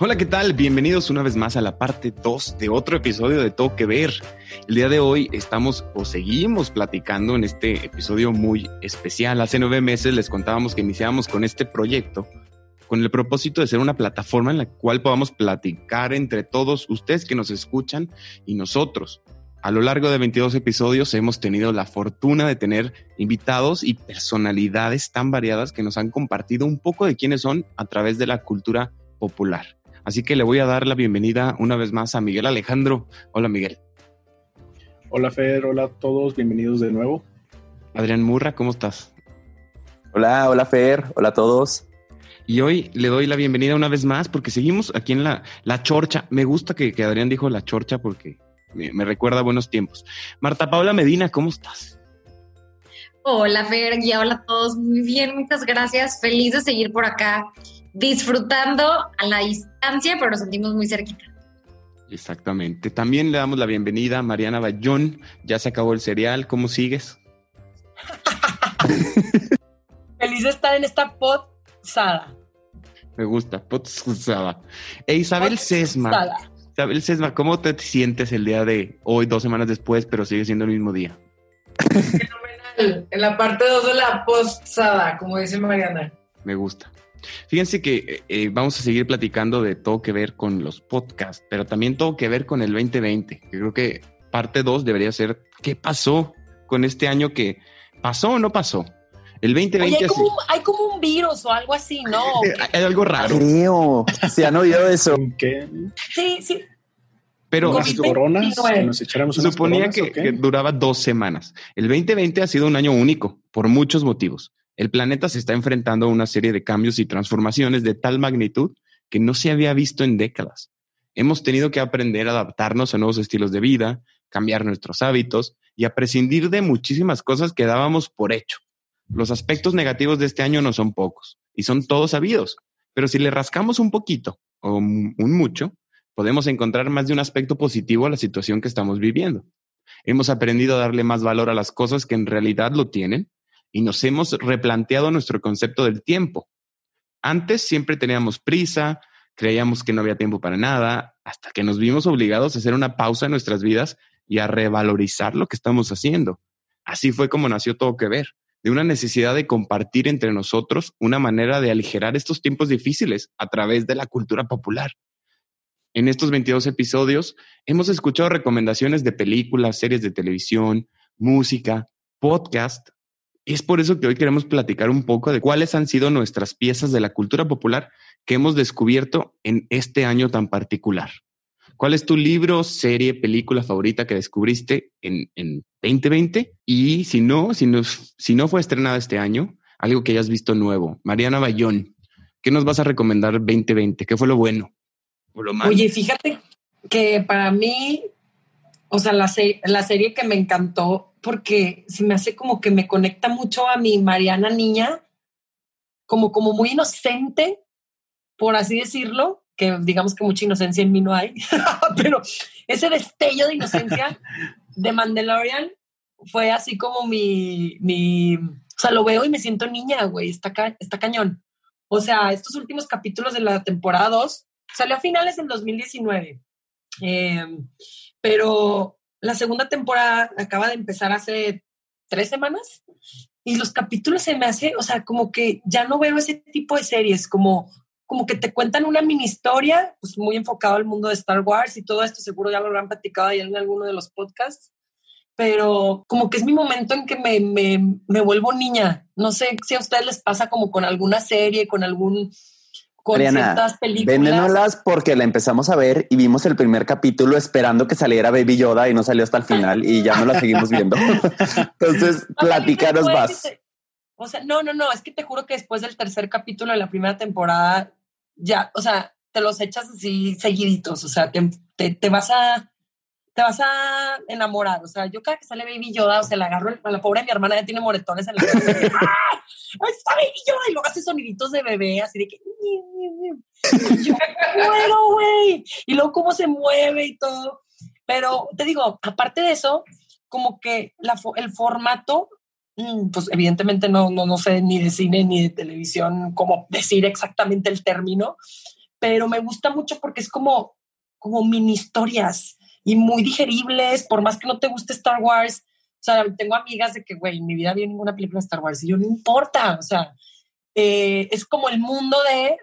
Hola, ¿qué tal? Bienvenidos una vez más a la parte 2 de otro episodio de Todo que Ver. El día de hoy estamos o seguimos platicando en este episodio muy especial. Hace nueve meses les contábamos que iniciábamos con este proyecto con el propósito de ser una plataforma en la cual podamos platicar entre todos ustedes que nos escuchan y nosotros. A lo largo de 22 episodios hemos tenido la fortuna de tener invitados y personalidades tan variadas que nos han compartido un poco de quiénes son a través de la cultura popular. Así que le voy a dar la bienvenida una vez más a Miguel Alejandro. Hola Miguel. Hola Fer, hola a todos, bienvenidos de nuevo. Adrián Murra, ¿cómo estás? Hola, hola Fer, hola a todos. Y hoy le doy la bienvenida una vez más porque seguimos aquí en la, la chorcha. Me gusta que, Adrián dijo la chorcha porque me, me recuerda a buenos tiempos. Marta Paula Medina, ¿cómo estás? Hola Fer, y hola a todos. Muy bien, muchas gracias. Feliz de seguir por acá disfrutando a la distancia, pero nos sentimos muy cerquita. Exactamente. También le damos la bienvenida a Mariana Bayón. Ya se acabó el cereal. ¿Cómo sigues? Feliz de estar en esta podsada. Me gusta, podsada. E Isabel Sesma. Isabel Sesma, ¿cómo te sientes el día de hoy, dos semanas después, pero sigue siendo el mismo día? Fenomenal. En la parte 2 de la posada, como dice Mariana. Me gusta. Fíjense que eh, eh, vamos a seguir platicando de todo que ver con los podcasts, pero también todo que ver con el 2020. creo que parte 2 debería ser qué pasó con este año que pasó o no pasó. El 2020 hay, como, hay, como, un virus o algo así, ¿no? hay algo raro. Creo. ¿Se han oído eso? ¿Qué? Sí, sí. Pero las coronas, nos echáramos suponía que, que, duraba dos semanas. El 2020 ha sido un año único por muchos motivos. El planeta se está enfrentando a una serie de cambios y transformaciones de tal magnitud que no se había visto en décadas. Hemos tenido que aprender a adaptarnos a nuevos estilos de vida, cambiar nuestros hábitos y a prescindir de muchísimas cosas que dábamos por hecho. Los aspectos negativos de este año no son pocos y son todos sabidos, pero si le rascamos un poquito o un mucho, podemos encontrar más de un aspecto positivo a la situación que estamos viviendo. Hemos aprendido a darle más valor a las cosas que en realidad lo tienen y nos hemos replanteado nuestro concepto del tiempo. Antes siempre teníamos prisa, creíamos que no había tiempo para nada, hasta que nos vimos obligados a hacer una pausa en nuestras vidas y a revalorizar lo que estamos haciendo. Así fue como nació todo que ver, de una necesidad de compartir entre nosotros una manera de aligerar estos tiempos difíciles a través de la cultura popular. En estos 22 episodios hemos escuchado recomendaciones de películas, series de televisión, música, podcast, es por eso que hoy queremos platicar un poco de cuáles han sido nuestras piezas de la cultura popular que hemos descubierto en este año tan particular. ¿Cuál es tu libro, serie, película favorita que descubriste en, 2020? Y si no, si no, si no fue estrenada este año, algo que hayas visto nuevo. Mariana Bayón, ¿qué nos vas a recomendar 2020? ¿Qué fue lo bueno o lo malo? Oye, fíjate que para mí, o sea, la, la serie que me encantó porque se me hace como que me conecta mucho a mi Mariana niña, como, como muy inocente, por así decirlo, que digamos que mucha inocencia en mí no hay, pero ese destello de inocencia de Mandalorian fue así como mi, mi, o sea, lo veo y me siento niña, güey, está, está cañón. O sea, estos últimos capítulos de la temporada 2 salió a finales del 2019. Eh, pero la segunda temporada acaba de empezar hace tres semanas y los capítulos se me hace, o sea, como que ya no veo ese tipo de series, como, como que te cuentan una mini historia, pues muy enfocado al mundo de Star Wars y todo esto, seguro ya lo habrán platicado ahí en alguno de los podcasts, pero como que es mi momento en que me, me, me vuelvo niña. No sé si a ustedes les pasa como con alguna serie, con algún con ciertas películas. porque la empezamos a ver y vimos el primer capítulo esperando que saliera Baby Yoda y no salió hasta el final y ya no la seguimos viendo. Entonces, platícanos más. o sea, no, no, no, es que te juro que después del tercer capítulo de la primera temporada, ya, o sea, te los echas así seguiditos, o sea, te, te vas a te vas a enamorar. O sea, yo cada que sale Baby Yoda, o sea, le agarro a la pobre mi hermana ya tiene moretones en la cabeza. ¡Ah! ¡Ahí está Baby Yoda! Y luego hace soniditos de bebé, así de que. yo muero, güey. Y luego cómo se mueve y todo. Pero te digo, aparte de eso, como que la, el formato, mm, pues evidentemente no, no, no sé ni de cine ni de televisión cómo decir exactamente el término, pero me gusta mucho porque es como, como mini historias y muy digeribles, por más que no te guste Star Wars. O sea, tengo amigas de que, güey, en mi vida vi ninguna película de Star Wars y yo no importa. O sea, eh, es como el mundo de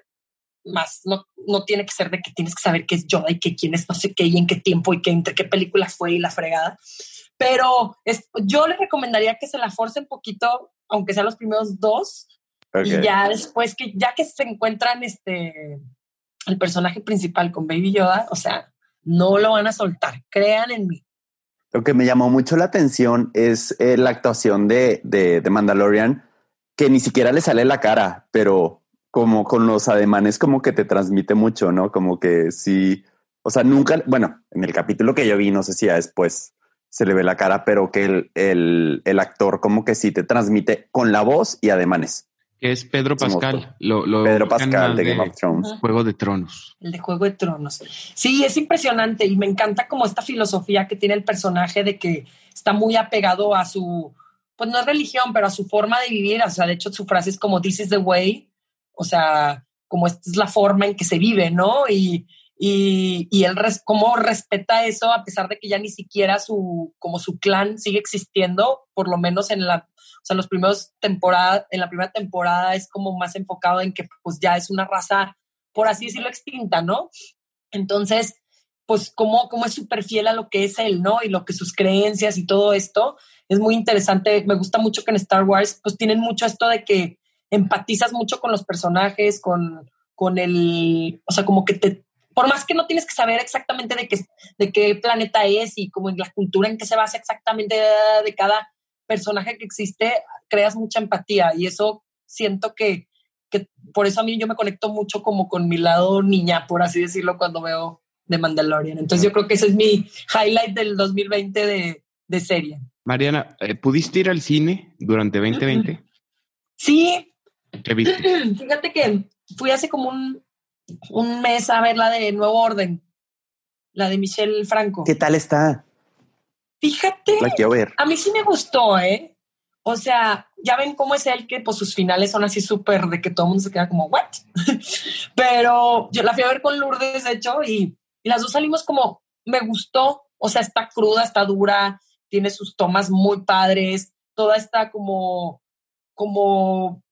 más no, no tiene que ser de que tienes que saber qué es Yoda y que quién es no sé qué y en qué tiempo y que entre qué película fue y la fregada. Pero es, yo les recomendaría que se la force un poquito, aunque sean los primeros dos, y ya después que ya que se encuentran este el personaje principal con Baby Yoda, o sea, no lo van a soltar, crean en mí. Lo que me llamó mucho la atención es eh, la actuación de, de, Mandalorian, que ni siquiera le sale la cara, pero como con los ademanes como que te transmite mucho, ¿no? Como que sí, o sea, nunca, bueno, en el capítulo que yo vi, no sé si ya después se le ve la cara, pero que el, el, el actor como que sí te transmite con la voz y ademanes. Que es Pedro Pascal. Lo, lo Pedro Pascal de Game of Thrones. Juego de Tronos. El de Juego de Tronos. Sí, es impresionante y me encanta como esta filosofía que tiene el personaje de que está muy apegado a su, pues no es religión, pero a su forma de vivir. O sea, de hecho su frase es como This is the way, o sea, como esta es la forma en que se vive, ¿no? Y, y, y él res, cómo respeta eso a pesar de que ya ni siquiera su, como su clan sigue existiendo, por lo menos en la, o sea, los primeros temporadas, en la primera temporada es como más enfocado en que pues ya es una raza, por así decirlo, extinta, ¿no? Entonces, pues cómo, cómo es súper fiel a lo que es él, ¿no? Y lo que sus creencias y todo esto es muy interesante. Me gusta mucho que en Star Wars pues tienen mucho esto de que empatizas mucho con los personajes, con, con el, o sea, como que te, por más que no tienes que saber exactamente de qué, de qué planeta es y como en la cultura en que se basa exactamente de, cada personaje que existe, creas mucha empatía y eso siento que, que por eso a mí yo me conecto mucho como con mi lado niña, por así decirlo, cuando veo de Mandalorian. Entonces yo creo que ese es mi highlight del 2020 de, de serie. Mariana, eh, ¿pudiste ir al cine durante 2020? Sí. ¿Qué viste? Fíjate que fui hace como un, un mes a ver la de Nuevo Orden, la de Michelle Franco. ¿Qué tal está? Fíjate, La quiero ver. a mí sí me gustó, ¿eh? O sea, ya ven cómo es él que pues sus finales son así súper de que todo el mundo se queda como, ¿what? Pero yo la fui a ver con Lourdes, de hecho, y, y las dos salimos como, me gustó. O sea, está cruda, está dura, tiene sus tomas muy padres, toda está como, como,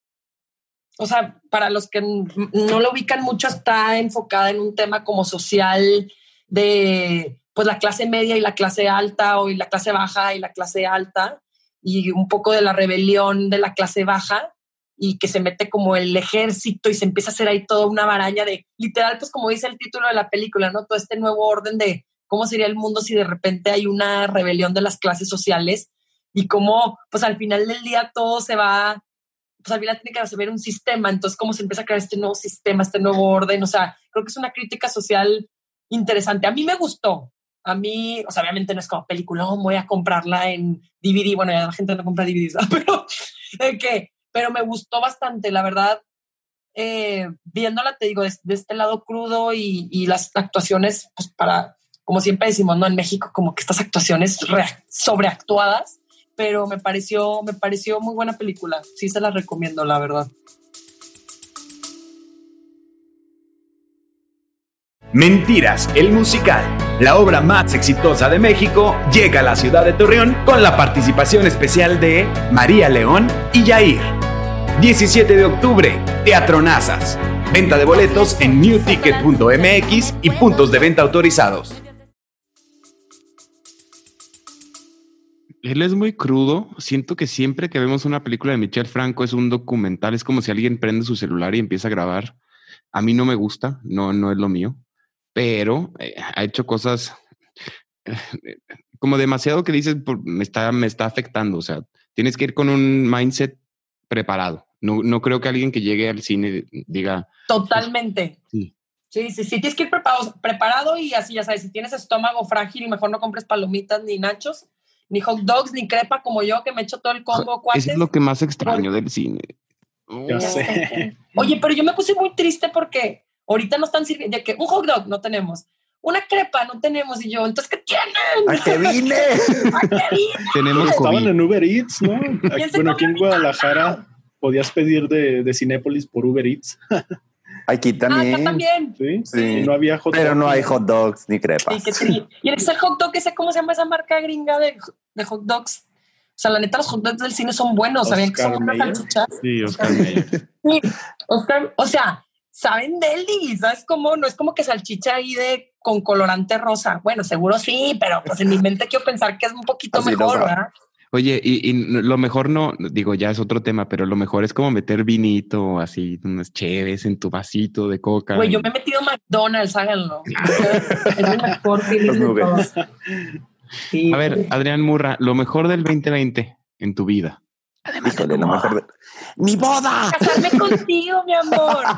o sea, para los que no lo ubican mucho, está enfocada en un tema como social de, pues, la clase media y la clase alta, o la clase baja y la clase alta, y un poco de la rebelión de la clase baja, y que se mete como el ejército y se empieza a hacer ahí toda una maraña de, literal, pues como dice el título de la película, ¿no? Todo este nuevo orden de cómo sería el mundo si de repente hay una rebelión de las clases sociales y cómo, pues al final del día todo se va, pues al final tiene que haber un sistema, entonces cómo se empieza a crear este nuevo sistema, este nuevo orden, o sea, creo que es una crítica social interesante. A mí me gustó, a mí, o sea, obviamente no es como película, oh, voy a comprarla en DVD, bueno, ya la gente no compra DVDs, ¿verdad? pero eh, que, pero me gustó bastante, la verdad, eh, viéndola, te digo, de, de este lado crudo y, y las actuaciones, pues para, como siempre decimos, ¿no? En México, como que estas actuaciones rea- sobreactuadas, pero me pareció, me pareció muy buena película. Sí se la recomiendo, la verdad. Mentiras, el musical, la obra más exitosa de México, llega a la ciudad de Torreón con la participación especial de María León y Yair. 17 de octubre, Teatro Nazas. Venta de boletos en newticket.mx y puntos de venta autorizados. Él es muy crudo. Siento que siempre que vemos una película de Michel Franco es un documental. Es como si alguien prende su celular y empieza a grabar. A mí no me gusta, no, no es lo mío. Pero eh, ha hecho cosas eh, como demasiado que dices, por- me está, me está afectando. O sea, tienes que ir con un mindset preparado. No, no creo que alguien que llegue al cine diga, Totalmente. Sí. Sí, sí, sí, tienes que ir preparado, preparado y así, ya sabes, si tienes estómago frágil y mejor no compres palomitas ni nachos, ni hot dogs, ni crepa como yo que me echo todo el combo. eso cuates. es lo que más extraño del cine. Ya Ya sé. Oye, pero yo me puse muy triste porque ahorita no están sirviendo, de que un hot dog no tenemos, una crepa no tenemos y yo, entonces, ¿qué tienen? ¡A qué vine! ¿A qué vine? Tenemos Estaban COVID. en Uber Eats, ¿no? ¿Quién se Bueno, aquí en Guadalajara podías pedir de, de Cinépolis por Uber Eats. Aquí Ah, también. acá también. Sí, Sí. No había hot Pero dog. no hay hot dogs ni crepas. Sí, qué tri- Y el el hot dog, ese, ¿cómo se llama esa marca gringa de, de hot dogs? O sea, la neta, los hot dogs del cine son buenos. ¿Sabían que son Mayer. salchichas? Sí, Oscar Mayer. Sí, Oscar, o sea, saben deli, ¿sabes cómo? No es como que salchicha ahí de con colorante rosa. Bueno, seguro sí, pero pues en mi mente quiero pensar que es un poquito Así mejor. ¿verdad? Oye, y, y lo mejor no, digo, ya es otro tema, pero lo mejor es como meter vinito, así, unas cheves en tu vasito de coca. Güey, yo me he metido a McDonald's, háganlo. Es el mejor Sí. A ver, Adrián Murra, lo mejor del 2020 en tu vida. Híjole, lo mejor de... ¡Mi boda! casarme contigo, mi amor.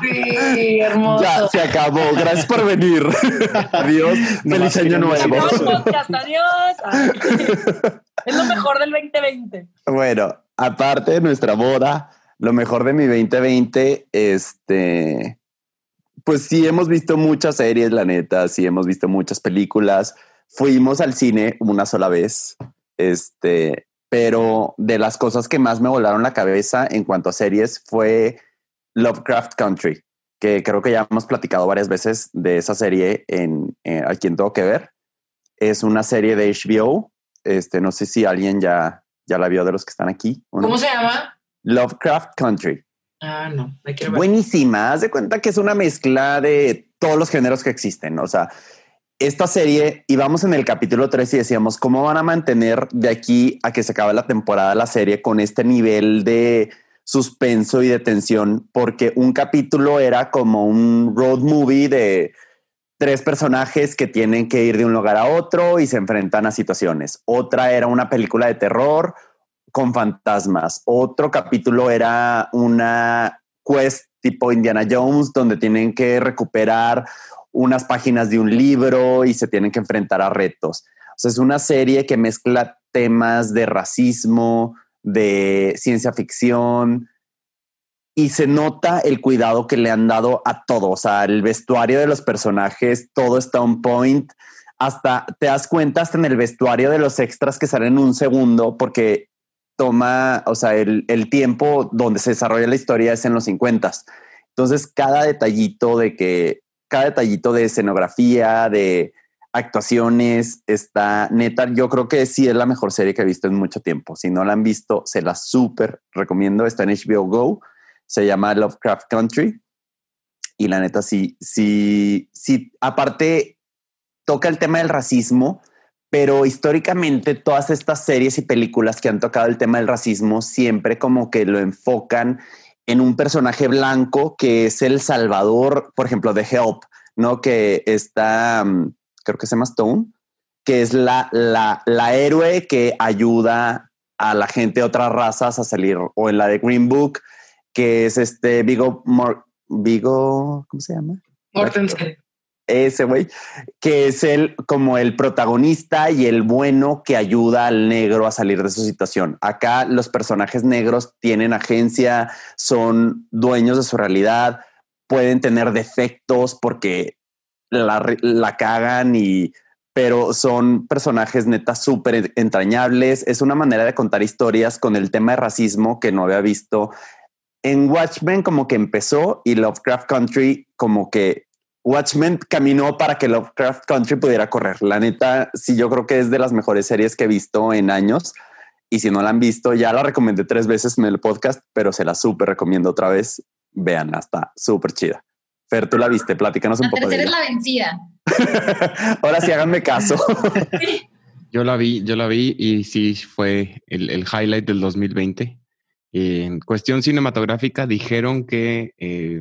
Sí, hermoso. Ya se acabó. Gracias por venir. Adiós. Feliz año nuevo. podcast, adiós. Ay. Es lo mejor del 2020. Bueno, aparte de nuestra boda, lo mejor de mi 2020, este, pues sí hemos visto muchas series, la neta, sí hemos visto muchas películas. Fuimos al cine una sola vez, este, pero de las cosas que más me volaron la cabeza en cuanto a series fue Lovecraft Country, que creo que ya hemos platicado varias veces de esa serie en, en a quien tengo que ver. Es una serie de HBO. Este, no sé si alguien ya, ya la vio de los que están aquí. ¿o no? ¿Cómo se llama? Lovecraft Country. Ah, no, me quiero ver. Buenísima. Haz de cuenta que es una mezcla de todos los géneros que existen. O sea, esta serie, íbamos en el capítulo 3 y decíamos, ¿cómo van a mantener de aquí a que se acabe la temporada la serie con este nivel de suspenso y de tensión? Porque un capítulo era como un road movie de tres personajes que tienen que ir de un lugar a otro y se enfrentan a situaciones. Otra era una película de terror con fantasmas. Otro capítulo era una quest tipo Indiana Jones donde tienen que recuperar unas páginas de un libro y se tienen que enfrentar a retos. O sea, es una serie que mezcla temas de racismo, de ciencia ficción, y se nota el cuidado que le han dado a todo. O sea, el vestuario de los personajes, todo está on point. Hasta te das cuenta hasta en el vestuario de los extras que salen un segundo porque toma, o sea, el, el tiempo donde se desarrolla la historia es en los 50. Entonces, cada detallito de que, cada detallito de escenografía, de actuaciones, está neta. Yo creo que sí es la mejor serie que he visto en mucho tiempo. Si no la han visto, se la súper recomiendo. Está en HBO Go se llama Lovecraft Country. Y la neta, sí, sí, sí, aparte toca el tema del racismo, pero históricamente todas estas series y películas que han tocado el tema del racismo siempre como que lo enfocan en un personaje blanco que es el salvador, por ejemplo, de Help, ¿no? Que está, um, creo que se llama Stone, que es la, la, la héroe que ayuda a la gente de otras razas a salir, o en la de Green Book, que es este Vigo, Mor Vigo, ¿cómo se llama? Mortensen. Ese güey, que es el como el protagonista y el bueno que ayuda al negro a salir de su situación. Acá los personajes negros tienen agencia, son dueños de su realidad, pueden tener defectos porque la, la cagan y pero son personajes neta súper entrañables. Es una manera de contar historias con el tema de racismo que no había visto en Watchmen como que empezó y Lovecraft Country como que Watchmen caminó para que Lovecraft Country pudiera correr. La neta, sí, yo creo que es de las mejores series que he visto en años. Y si no la han visto, ya la recomendé tres veces en el podcast, pero se la súper recomiendo otra vez. Vean, está súper chida. Fer, tú la viste, platícanos un La poco de tercera es ella. la vencida. Ahora sí, háganme caso. Yo la vi, yo la vi y sí fue el, el highlight del 2020. En cuestión cinematográfica dijeron que eh,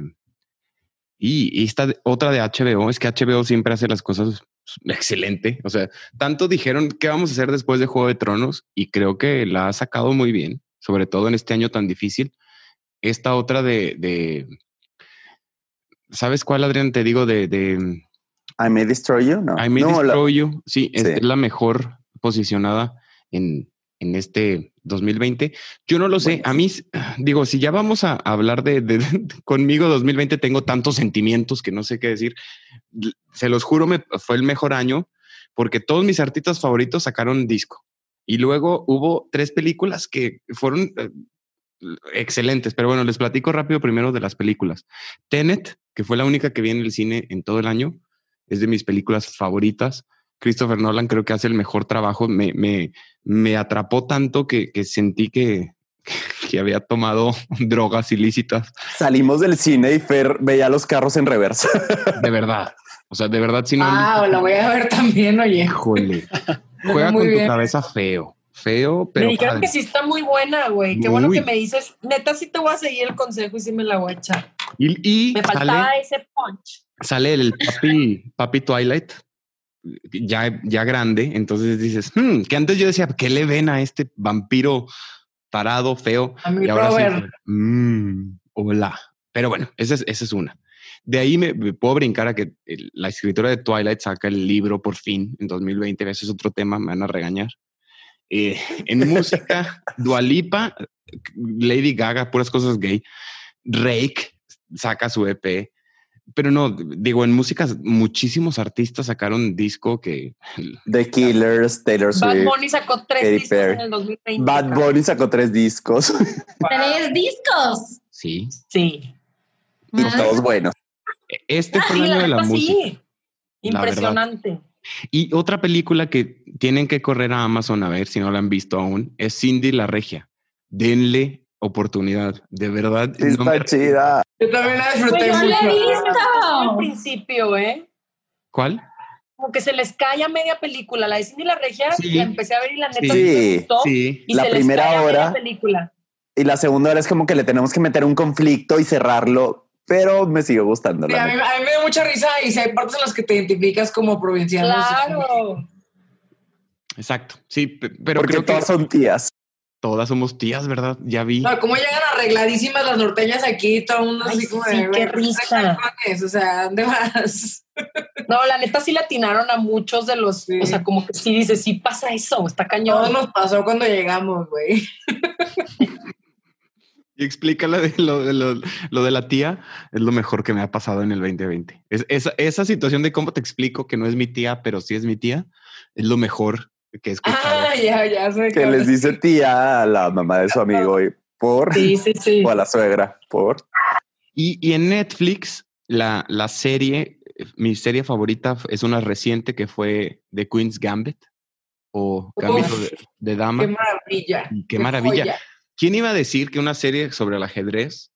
y, esta otra de HBO es que HBO siempre hace las cosas excelente. O sea, tanto dijeron qué vamos a hacer después de Juego de Tronos y creo que la ha sacado muy bien, sobre todo en este año tan difícil. Esta otra de, de ¿sabes cuál, Adrián? Te digo de, de I May Destroy You, ¿no? I May no, la- Destroy You. Sí. es la mejor posicionada en, en este 2020. Yo no lo sé. A mí, digo, si ya vamos a hablar de, de- conmigo 2020, tengo tantos sentimientos que no sé qué decir. Se los juro, me fue el mejor año porque todos mis artistas favoritos sacaron disco. Y luego hubo tres películas que fueron eh, excelentes. Pero bueno, les platico rápido primero de las películas. Tenet, que fue la única que vi en el cine en todo el año. Es de mis películas favoritas. Christopher Nolan creo que hace el mejor trabajo. Me, me, me atrapó tanto que, que sentí que, que había tomado drogas ilícitas. Salimos del cine y Fer veía los carros en reversa. De verdad. O sea, de verdad, si no. Ah, la voy a ver también, oye. Híjole. Juega Muy con tu cabeza feo. Feo, pero. me dijeron padre. que sí está muy buena, güey. Qué bueno que me dices. Neta, sí te voy a seguir el consejo y sí me la voy a echar. Y, y Me faltaba sale, ese punch. sale el papi, papi Twilight, ya, ya grande. Entonces dices, "Hmm", que antes yo decía, ¿qué le ven a este vampiro tarado, feo? A mi Y ahora sí, Robert. "Mm, hola. Pero bueno, esa es, esa es una. De ahí me, me puedo brincar a que la escritora de Twilight saca el libro por fin en 2020. Ese es otro tema, me van a regañar. Eh, en música, Dualipa, Lady Gaga, puras cosas gay. Rake saca su EP. Pero no, digo, en música muchísimos artistas sacaron disco que The Killers, Taylor Bad Swift. Bunny sacó tres Katy discos Perry. en el 2020. Bad Bunny sacó tres discos Tres discos. sí. Sí. y Ah. todos buenos. Este Ah, fue el año de la música. sí. Impresionante. Y otra película que tienen que correr a Amazon a ver si no la han visto aún es Cindy la Regia. Denle oportunidad. De verdad. Sí, no está me- chida. Yo también la disfruté Pues yo la he mucho. visto. Al principio, ¿eh? ¿Cuál? Como que se les cae a media película. La de Cindy la Regia, Sí. la empecé a ver y la neta Sí. me gustó. Sí. Y La se les primera cae a media hora- película. Y la segunda hora es como que le tenemos que meter un conflicto y cerrarlo, pero me sigue gustando. Sí, la a, mí, a mí me dio mucha risa y si hay partes en las que te identificas como provinciano. Claro. Exacto. Sí, pe- pero Porque creo que todas son tías. Todas somos tías, ¿verdad? Ya vi. No, cómo llegan arregladísimas las norteñas aquí, todo el mundo Ay, así como sí, de, qué risa. O sea, ¿dónde vas? No, la neta sí le atinaron a muchos de los. Sí. O sea, como que sí dice, sí pasa eso, está cañón. Todo nos pasó cuando llegamos, güey. Y explícala de lo, de lo, lo de la tía. Es lo mejor que me ha pasado en el 2020. Es, esa, esa situación de cómo te explico que no es mi tía, pero sí es mi tía, es lo mejor que he escuchado. Ah, ya, ya sé. Que les dice tía a la mamá de su amigo y por Sí, sí, sí. o a la suegra por Y, y en Netflix, la, la serie, mi serie favorita es una reciente que fue The Queen's Gambit o Gambito de, de Dama. Qué maravilla. Qué maravilla. joya. ¿Quién iba a decir que una serie sobre el ajedrez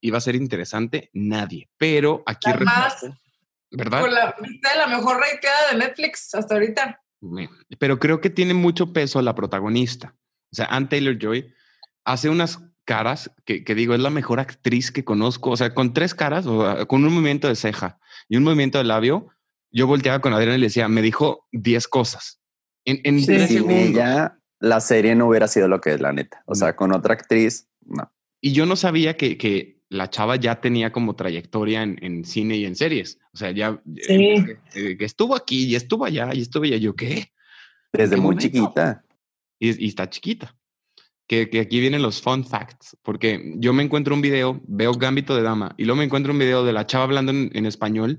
iba a ser interesante? Nadie. Pero aquí, Además, ¿verdad? La, la mejor rateada de Netflix hasta ahorita. Pero creo que tiene mucho peso la protagonista. O sea, Anne Taylor Joy hace unas caras que, que digo, es la mejor actriz que conozco. O sea, con tres caras, o sea, con un movimiento de ceja y un movimiento de labio, yo volteaba con Adriana y le decía, me dijo 10 cosas. En, en Sí, sin ella la serie no hubiera sido lo que es la neta. O sea, con otra actriz, no. Y yo no sabía que, que la chava ya tenía como trayectoria en, en cine y en series. O sea, ya Sí. eh, que estuvo aquí y estuvo allá y estuvo allá. Yo, ¿qué? Desde qué muy momento? chiquita. Y, y está chiquita. Que, que aquí vienen los fun facts, porque yo me encuentro un video, veo Gambito de Dama, y luego me encuentro un video de la chava hablando en, en español.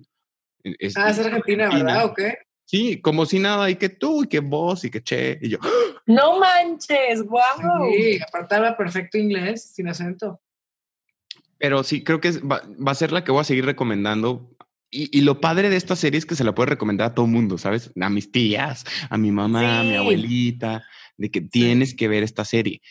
Es- Ah, es Argentina, ¿verdad? ¿O qué? Sí, como si nada, y que tú, y que vos, y que che, y yo, No manches, wow. Sí, aparte habla perfecto inglés, sin acento. Pero sí, creo que va, va a ser la que voy a seguir recomendando. Y, y lo padre de esta serie es que se la puede recomendar a todo mundo, ¿sabes? A mis tías, a mi mamá, a mi abuelita, de que tienes que ver esta serie.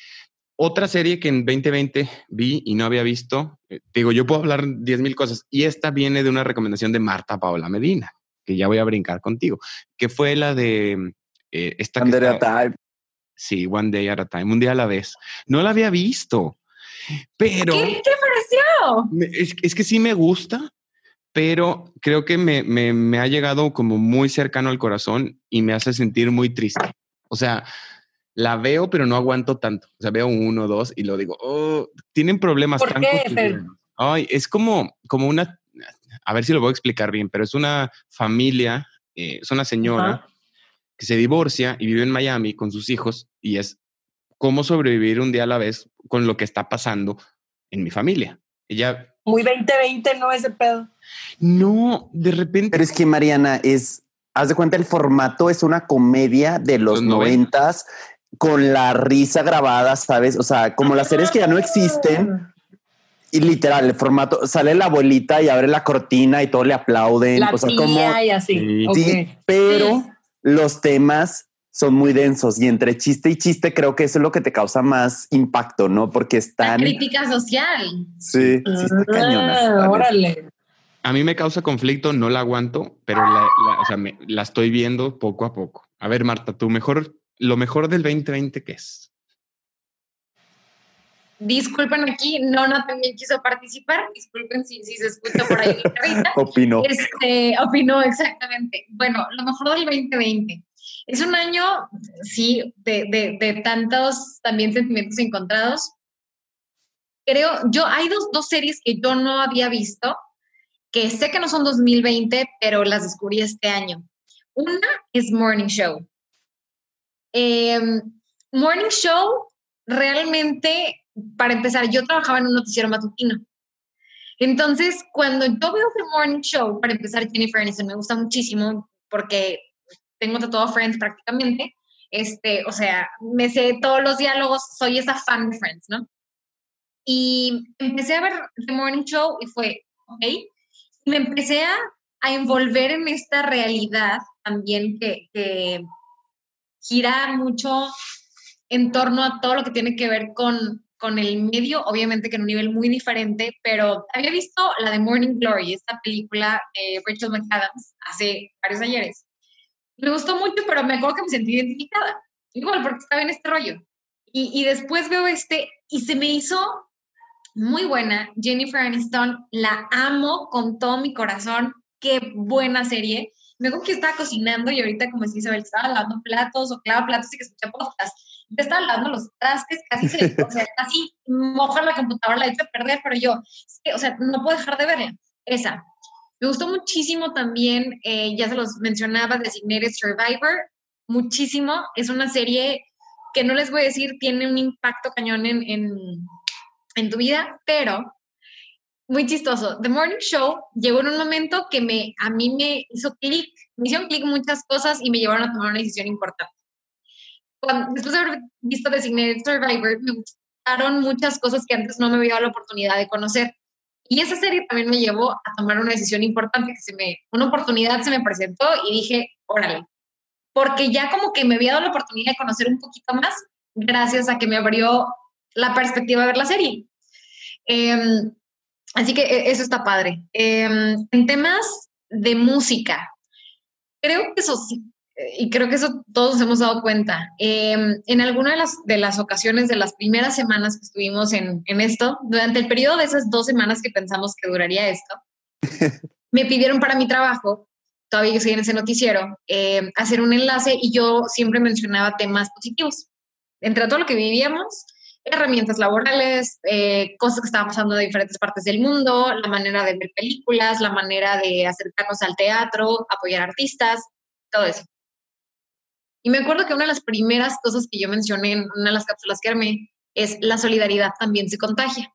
Otra serie que en 2020 vi y no había visto, eh, digo, yo puedo hablar 10 mil cosas, y esta viene de una recomendación de Marta Paola Medina, que ya voy a brincar contigo, que fue la de eh, esta que Andrea está- Time. Sí, One Day at a Time, un día a la vez. No la había visto, pero... ¿Qué te Es, es que sí me gusta, pero creo que me, me- me ha llegado como muy cercano al corazón y me hace sentir muy triste. O sea, la veo, pero no aguanto tanto. O sea, veo uno, dos y lo digo, oh, tienen problemas ¿Por tan qué. Ay, es como, como una, a ver si lo voy a explicar bien, pero es una familia, eh, es una señora que se divorcia y vive en Miami con sus hijos y es cómo sobrevivir un día a la vez con lo que está pasando en mi familia. Ella Muy 2020, no ese pedo. no, de repente. Pero es que Mariana es, haz de cuenta, el formato es una comedia de los Los noventa. noventas con la risa grabada, ¿sabes? O sea, como las series que ya no existen, Y literal, el formato, sale la abuelita y abre la cortina y todos le aplauden. La o sea, tía como, y así. Sí, pero los temas son muy densos y entre chiste y chiste creo que eso es lo que te causa más impacto, ¿no? Porque La están... crítica social. Sí, sí está cañona, Ah, órale. A mí me causa conflicto, no la aguanto, pero la, la- o sea, me- la estoy viendo poco a poco. A ver, Marta, tu mejor, lo mejor del 2020, ¿qué es? Disculpen aquí, Nona también quiso participar. Disculpen si, si se escucha por ahí. Opino. Este, opinó exactamente. Bueno, lo mejor del 2020. Es un año, sí, de, de, de tantos también sentimientos encontrados. Creo, yo, hay dos, dos series que yo no había visto, que sé que no son 2020, pero las descubrí este año. Una es Morning Show. Em, Morning Show, realmente, para empezar, yo trabajaba en un noticiero matutino. Entonces, cuando yo veo The Morning Show, para empezar, Jennifer Aniston me gusta muchísimo porque tengo tatuado Friends prácticamente. Este, o sea, me sé todos los diálogos, soy esa fan de Friends, ¿no? Y empecé a ver The Morning Show y fue, ok, y me empecé a, a envolver en esta realidad también que, que gira mucho en torno a todo lo que tiene que ver con, con el medio, obviamente que en un nivel muy diferente, pero había visto la de Morning Glory, esta película de Rachel McAdams, hace varios ayeres. Me gustó mucho, pero me acuerdo que me sentí identificada, igual porque estaba en este rollo. Y, y después veo este y se me hizo muy buena. Jennifer Aniston, la amo con todo mi corazón. Qué buena serie. Me acuerdo que estaba cocinando y ahorita, como decía Isabel, estaba lavando platos o clava platos y que escuché podcast. Yo estaba lavando los trastes, casi se, o sea, casi moja la computadora, la he hecho perder, pero yo, o sea, no puedo dejar de verla. Esa. Me gustó muchísimo también, eh, ya se los mencionaba, Designated Survivor. Muchísimo. Es una serie que no les voy a decir, tiene un impacto cañón en, en, en tu vida, pero muy chistoso. The Morning Show llegó en un momento que me, a mí me hizo clic, me hicieron clic muchas cosas y me llevaron a tomar una decisión importante. Cuando, después de haber visto Designated Survivor, me gustaron muchas cosas que antes no me había dado la oportunidad de conocer. Y esa serie también me llevó a tomar una decisión importante, que se me, una oportunidad se me presentó y dije, órale, porque ya como que me había dado la oportunidad de conocer un poquito más gracias a que me abrió la perspectiva de ver la serie. Eh, así que e, eso está padre. Eh, en temas de música, creo que eso sí, y creo que eso todos hemos dado cuenta. Eh, en alguna de las, de las ocasiones, de las primeras semanas que estuvimos en, en esto, durante el periodo de esas dos semanas que pensamos que duraría esto, me pidieron para mi trabajo todavía yo estoy en ese noticiero, eh, hacer un enlace y yo siempre mencionaba temas positivos. Entre todo lo que vivíamos, herramientas laborales, eh, cosas que estaban pasando en diferentes partes del mundo, la manera de ver películas, la manera de acercarnos al teatro, apoyar artistas, todo eso. Y me acuerdo que una de las primeras cosas que yo mencioné en una de las cápsulas que armé es la solidaridad también se contagia.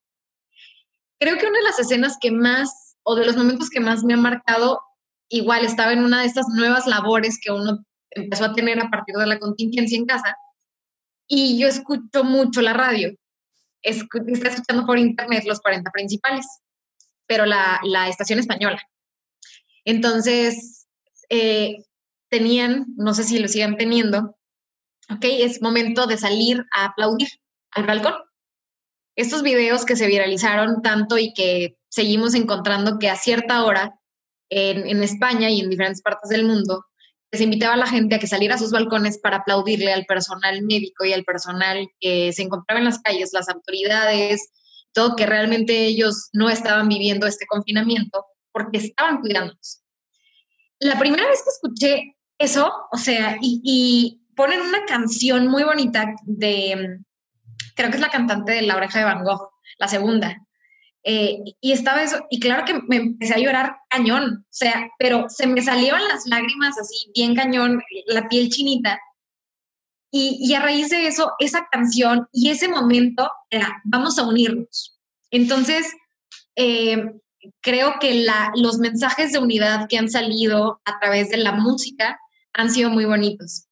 Creo que una de las escenas que más, o de los momentos que más me han marcado igual estaba en una de estas nuevas labores que uno empezó a tener a partir de la contingencia en casa y yo escucho mucho la radio. Escu está escuchando por internet los 40 principales, pero la, la estación española. Entonces, eh, tenían, no sé si lo sigan teniendo, ok, es momento de salir a aplaudir al balcón. Estos videos que se viralizaron tanto y que seguimos encontrando que a cierta hora en, en, España y en diferentes partes del mundo, se invitaba a la gente a que saliera a sus balcones para aplaudirle al personal médico y al personal que se encontraba en las calles, las autoridades, todo que realmente ellos no estaban viviendo este confinamiento porque estaban cuidándonos. La primera vez que escuché eso, o sea, y, ponen una canción muy bonita de, creo que es la cantante de La oreja de Van Gogh, la segunda, eh, y estaba eso, y claro que me empecé a llorar cañón, o sea, pero se me salieron las lágrimas así, bien cañón, la piel chinita. Y, a raíz de eso, esa canción y ese momento era, vamos a unirnos. Entonces, eh, creo que los mensajes de unidad que han salido a través de la música han sido muy bonitos.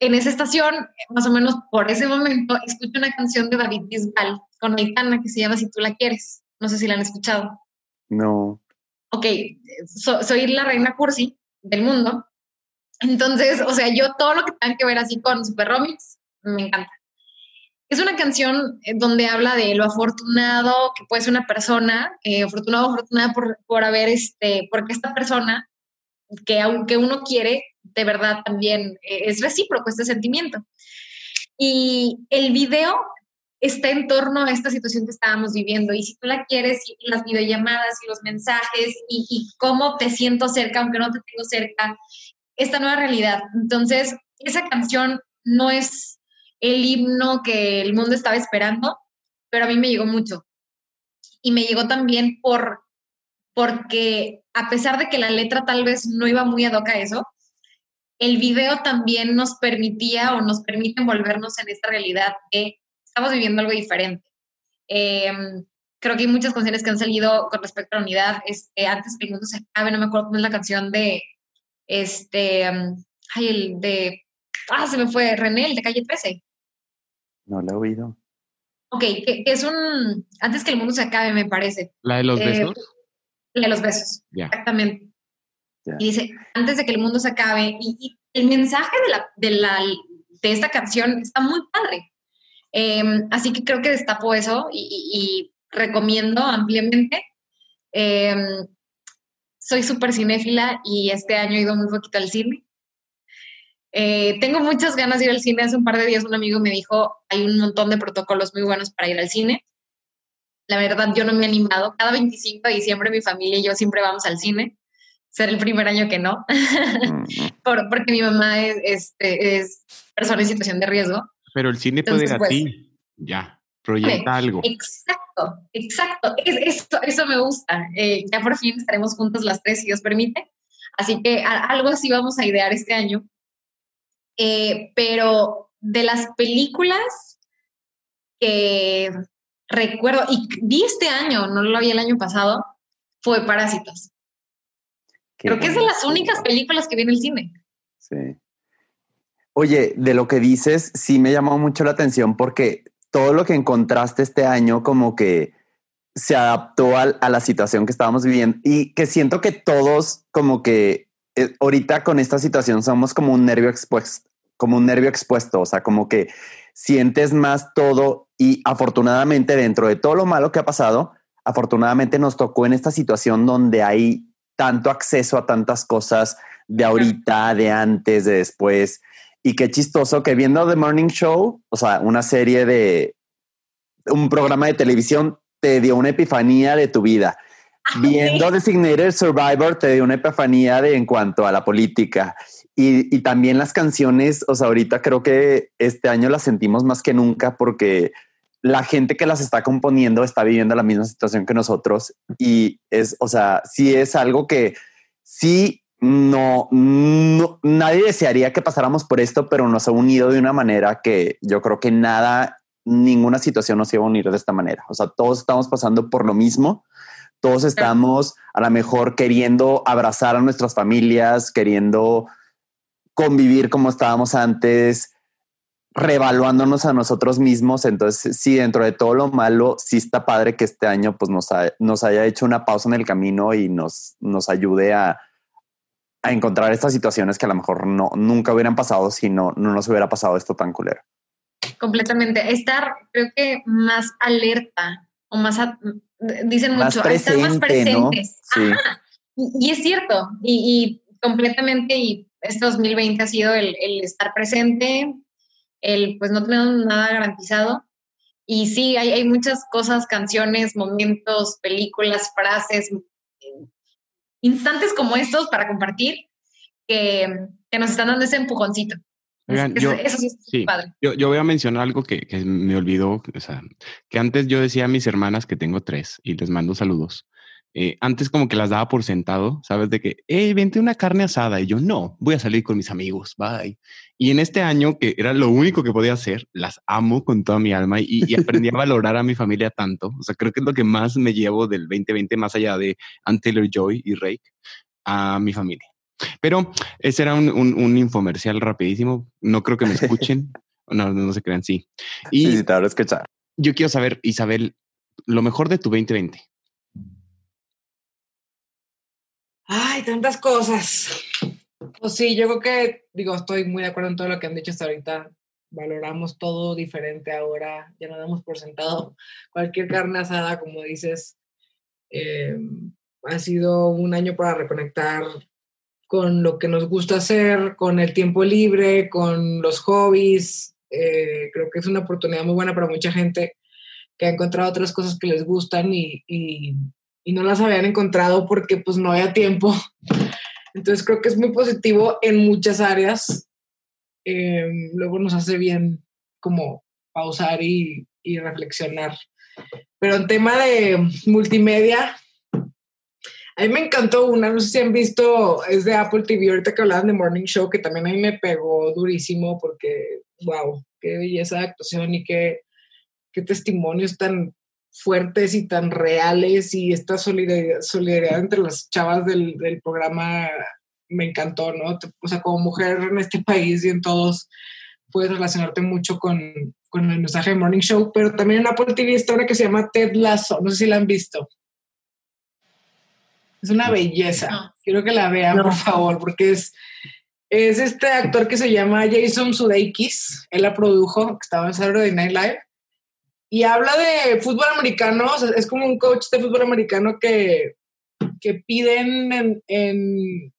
En esa estación, más o menos por ese momento, escucho una canción de David Bisbal con Aitana que se llama Si tú la quieres. No sé si la han escuchado. No. Ok, so- soy la reina cursi del mundo. Entonces, o sea, yo todo lo que tenga que ver así con Super Romix, me encanta. Es una canción eh, donde habla de lo afortunado que puede ser una persona, eh, afortunado o afortunada por, por haber, este, porque esta persona, que aunque uno quiere, de verdad también eh, es recíproco este sentimiento. Y el video está en torno a esta situación que estábamos viviendo. Y si tú la quieres, y las videollamadas y los mensajes, y, y cómo te siento cerca, aunque no te tengo cerca, esta nueva realidad. Entonces, esa canción no es el himno que el mundo estaba esperando, pero a mí me llegó mucho. Y me llegó también por, porque a pesar de que la letra tal vez no iba muy ad hoc a eso, el video también nos permitía o nos permite envolvernos en esta realidad que estamos viviendo algo diferente. Eh, creo que hay muchas canciones que han salido con respecto a la unidad. Este, antes que el mundo se acabe, no me acuerdo cómo es la canción de, este, um, ay, el de, ah, se me fue, René, el de Calle 13. No la he oído. Ok, que, que es un, antes que el mundo se acabe, me parece. La de los Eh, besos. De los besos, exactamente. Y dice, antes de que el mundo se acabe, y, y el mensaje de, la, de, la, de esta canción está muy padre. Eh, así que creo que destapo eso y, y- y recomiendo ampliamente. Eh, soy súper cinéfila y este año he ido muy poquito al cine. Eh, tengo muchas ganas de ir al cine. Hace un par de días un amigo me dijo, hay un montón de protocolos muy buenos para ir al cine. La verdad, yo no me he animado. Cada 25 de diciembre mi familia y yo siempre vamos al cine. Será el primer año que no, por- porque mi mamá es, este, es persona en situación de riesgo. Pero el cine puede ir a Entonces, pues, ti. Ya. Proyecta algo. Exacto, exacto. Es- eso, eso me gusta. Eh, ya por fin estaremos juntos las tres, si Dios permite. Así que a- algo así vamos a idear este año. Eh, pero de las películas que recuerdo y vi este año, no lo vi el año pasado, fue Parásitos. qué Creo que es de las únicas películas que vi en el cine. Sí. Oye, de lo que dices, sí me llamó mucho la atención porque todo lo que encontraste este año como que se adaptó a, la situación que estábamos viviendo y que siento que todos como que eh, ahorita con esta situación somos como un nervio expuesto, como un nervio expuesto, o sea, como que sientes más todo y afortunadamente dentro de todo lo malo que ha pasado, afortunadamente nos tocó en esta situación donde hay tanto acceso a tantas cosas de ahorita, de antes, de después. Y qué chistoso que viendo The Morning Show, o sea, una serie de un programa de televisión, te dio una epifanía de tu vida. Viendo Designated Survivor, te dio una epifanía de en cuanto a la política. Y, y también las canciones, o sea, ahorita creo que este año las sentimos más que nunca porque la gente que las está componiendo está viviendo la misma situación que nosotros. Y es, o sea, sí es algo que sí no, no, nadie desearía que pasáramos por esto, pero nos ha unido de una manera que yo creo que nada, ninguna situación nos iba a unir de esta manera. O sea, todos estamos pasando por lo mismo. Todos estamos a lo mejor queriendo abrazar a nuestras familias, queriendo convivir como estábamos antes, revaluándonos a nosotros mismos. Entonces, sí, dentro de todo lo malo, sí está padre que este año pues nos, ha- nos haya hecho una pausa en el camino y nos, nos ayude a, a encontrar estas situaciones que a lo mejor no, nunca hubieran pasado si no, no nos hubiera pasado esto tan culero. Completamente. Estar, creo que más alerta o más, a- dicen Más mucho, a estar más presente, ¿no? presentes. Sí. Ajá. Y, y es cierto, y, y completamente, y este 2020 ha sido el, el estar presente, el pues no tenemos nada garantizado. Y sí, hay, hay muchas cosas, canciones, momentos, películas, frases, instantes como estos para compartir que, que nos están dando ese empujoncito. Oigan, yo- eso sí es sí. padre. Yo, yo voy a mencionar algo que, que me olvidó, o sea, que antes yo decía a mis hermanas que tengo tres y les mando saludos. Eh, antes como que las daba por sentado, ¿sabes? De que, hey, vente una carne asada. Y yo, no, voy a salir con mis amigos, bye. Y en este año, que era lo único que podía hacer, las amo con toda mi alma y, y aprendí a valorar a mi familia tanto. O sea, creo que es lo que más me llevo del 2020, más allá de Ann Taylor Joy y Rake, a mi familia. Pero ese era un, un, un infomercial rapidísimo. No creo que me escuchen. no, no, se crean, sí. Y Sí, sí, te escuchar. yo quiero saber, Isabel, lo mejor de tu 2020. Ay, tantas cosas. Pues sí, yo creo que, digo, estoy muy de acuerdo en todo lo que han dicho hasta ahorita. Valoramos todo diferente ahora, ya no damos por sentado cualquier carne asada, como dices. Eh, ha sido un año para reconectar con lo que nos gusta hacer, con el tiempo libre, con los hobbies. Eh, creo que es una oportunidad muy buena para mucha gente que ha encontrado otras cosas que les gustan y, y no las habían encontrado porque pues no había tiempo. Entonces creo que es muy positivo en muchas áreas. Eh, luego nos hace bien como pausar y, y reflexionar. Pero en tema de multimedia, a mí me encantó una, no sé si han visto, es de Apple TV, ahorita que hablaban de Morning Show, que también a mí me pegó durísimo porque, wow, qué belleza de actuación y qué, qué testimonios tan fuertes y tan reales y esta solidaridad, solidaridad entre las chavas del, del, programa me encantó, ¿no? O sea, como mujer en este país y en todos, puedes relacionarte mucho con, con el mensaje de Morning Show, pero también en Apple TV está una que se llama Ted Lasso, no sé si la han visto. Es una belleza. No. Quiero que la vean, no. por favor, porque es, es este actor que se llama Jason Sudeikis. Él la produjo, que estaba en Saturday Night Live. Y habla de fútbol americano. O sea, es como un coach de fútbol americano que, que piden en, en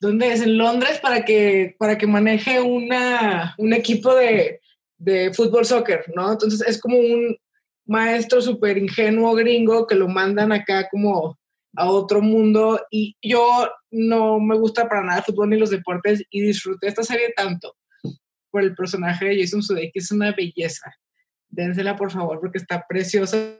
¿dónde es? En Londres para que, para que maneje una, un equipo de, de fútbol soccer, ¿no? Entonces es como un maestro súper ingenuo gringo que lo mandan acá como a otro mundo y yo no me gusta para nada el fútbol ni los deportes y disfruté esta serie tanto por el personaje de Jason Sudeikis, es una belleza. Dénsela por favor porque está preciosa.